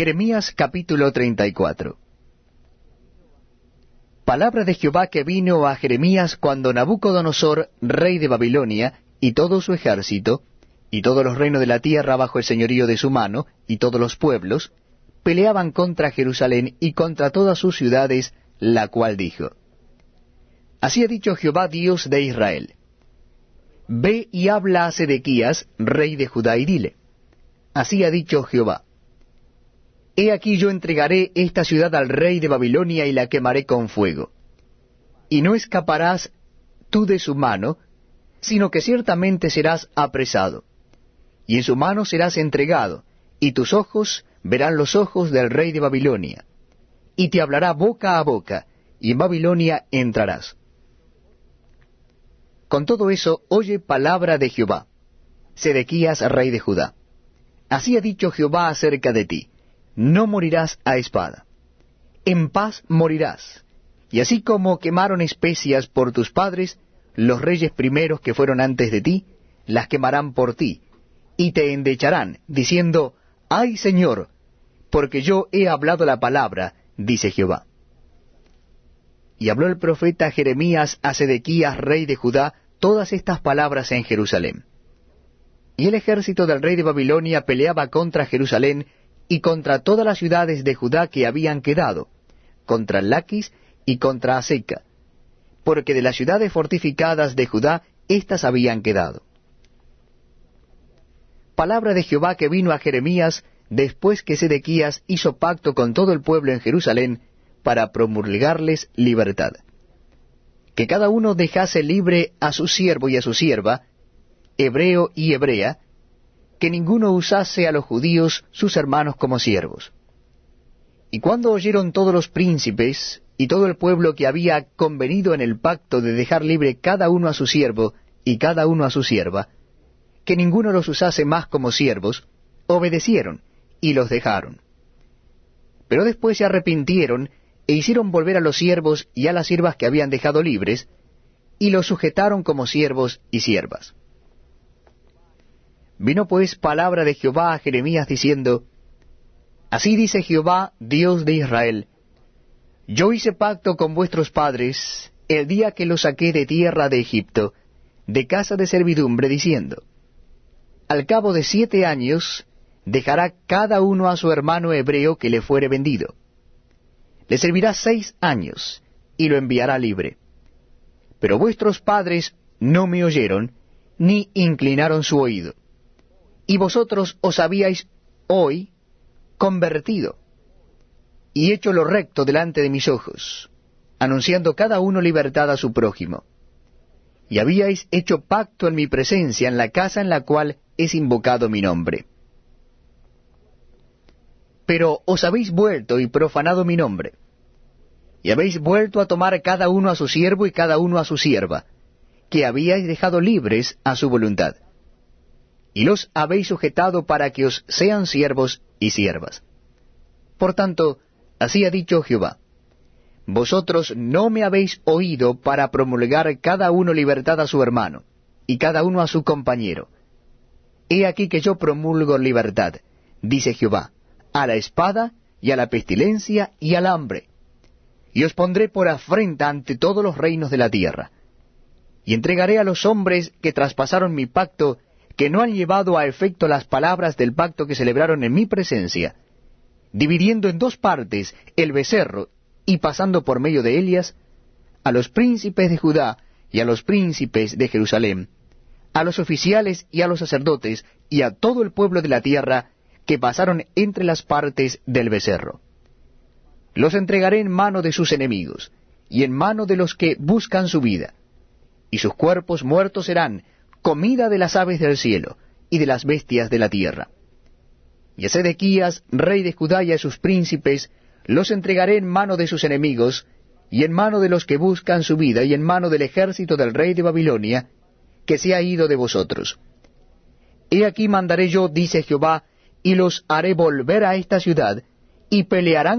Jeremías capítulo 34 Palabra de Jehová que vino a Jeremías cuando Nabucodonosor, rey de Babilonia, y todo su ejército, y todos los reinos de la tierra bajo el señorío de su mano, y todos los pueblos, peleaban contra Jerusalén y contra todas sus ciudades, la cual dijo, Así ha dicho Jehová Dios de Israel, Ve y habla a Sedequías, rey de Judá, y dile, Así ha dicho Jehová, He aquí yo entregaré esta ciudad al rey de Babilonia y la quemaré con fuego. Y no escaparás tú de su mano, sino que ciertamente serás apresado. Y en su mano serás entregado, y tus ojos verán los ojos del rey de Babilonia. Y te hablará boca a boca, y en Babilonia entrarás. Con todo eso, oye palabra de Jehová, Sedequías, rey de Judá. Así ha dicho Jehová acerca de ti no morirás a espada. En paz morirás. Y así como quemaron especias por tus padres, los reyes primeros que fueron antes de ti, las quemarán por ti, y te endecharán, diciendo, Ay Señor, porque yo he hablado la palabra, dice Jehová. Y habló el profeta Jeremías a Sedequías, rey de Judá, todas estas palabras en Jerusalén. Y el ejército del rey de Babilonia peleaba contra Jerusalén y contra todas las ciudades de Judá que habían quedado, contra Laquis y contra Aseca, porque de las ciudades fortificadas de Judá éstas habían quedado. Palabra de Jehová que vino a Jeremías después que Sedequías hizo pacto con todo el pueblo en Jerusalén para promulgarles libertad. Que cada uno dejase libre a su siervo y a su sierva, hebreo y hebrea, que ninguno usase a los judíos sus hermanos como siervos. Y cuando oyeron todos los príncipes y todo el pueblo que había convenido en el pacto de dejar libre cada uno a su siervo y cada uno a su sierva, que ninguno los usase más como siervos, obedecieron y los dejaron. Pero después se arrepintieron e hicieron volver a los siervos y a las siervas que habían dejado libres, y los sujetaron como siervos y siervas. Vino pues palabra de Jehová a Jeremías diciendo, Así dice Jehová, Dios de Israel, Yo hice pacto con vuestros padres el día que los saqué de tierra de Egipto, de casa de servidumbre, diciendo, Al cabo de siete años dejará cada uno a su hermano hebreo que le fuere vendido. Le servirá seis años, y lo enviará libre. Pero vuestros padres no me oyeron, ni inclinaron su oído y vosotros os habíais hoy convertido y hecho lo recto delante de mis ojos, anunciando cada uno libertad a su prójimo. Y habíais hecho pacto en mi presencia en la casa en la cual es invocado mi nombre. Pero os habéis vuelto y profanado mi nombre, y habéis vuelto a tomar cada uno a su siervo y cada uno a su sierva, que habíais dejado libres a su voluntad y los habéis sujetado para que os sean siervos y siervas. Por tanto, así ha dicho Jehová, vosotros no me habéis oído para promulgar cada uno libertad a su hermano, y cada uno a su compañero. He aquí que yo promulgo libertad, dice Jehová, a la espada, y a la pestilencia, y al hambre. Y os pondré por afrenta ante todos los reinos de la tierra. Y entregaré a los hombres que traspasaron mi pacto, que no han llevado a efecto las palabras del pacto que celebraron en mi presencia, dividiendo en dos partes el becerro y pasando por medio de Elias, a los príncipes de Judá y a los príncipes de Jerusalén, a los oficiales y a los sacerdotes y a todo el pueblo de la tierra que pasaron entre las partes del becerro. Los entregaré en mano de sus enemigos y en mano de los que buscan su vida, y sus cuerpos muertos serán comida de las aves del cielo y de las bestias de la tierra. Y a Sedequías, rey de Judá y a sus príncipes, los entregaré en mano de sus enemigos, y en mano de los que buscan su vida, y en mano del ejército del rey de Babilonia, que se ha ido de vosotros. He aquí mandaré yo, dice Jehová, y los haré volver a esta ciudad, y pelearán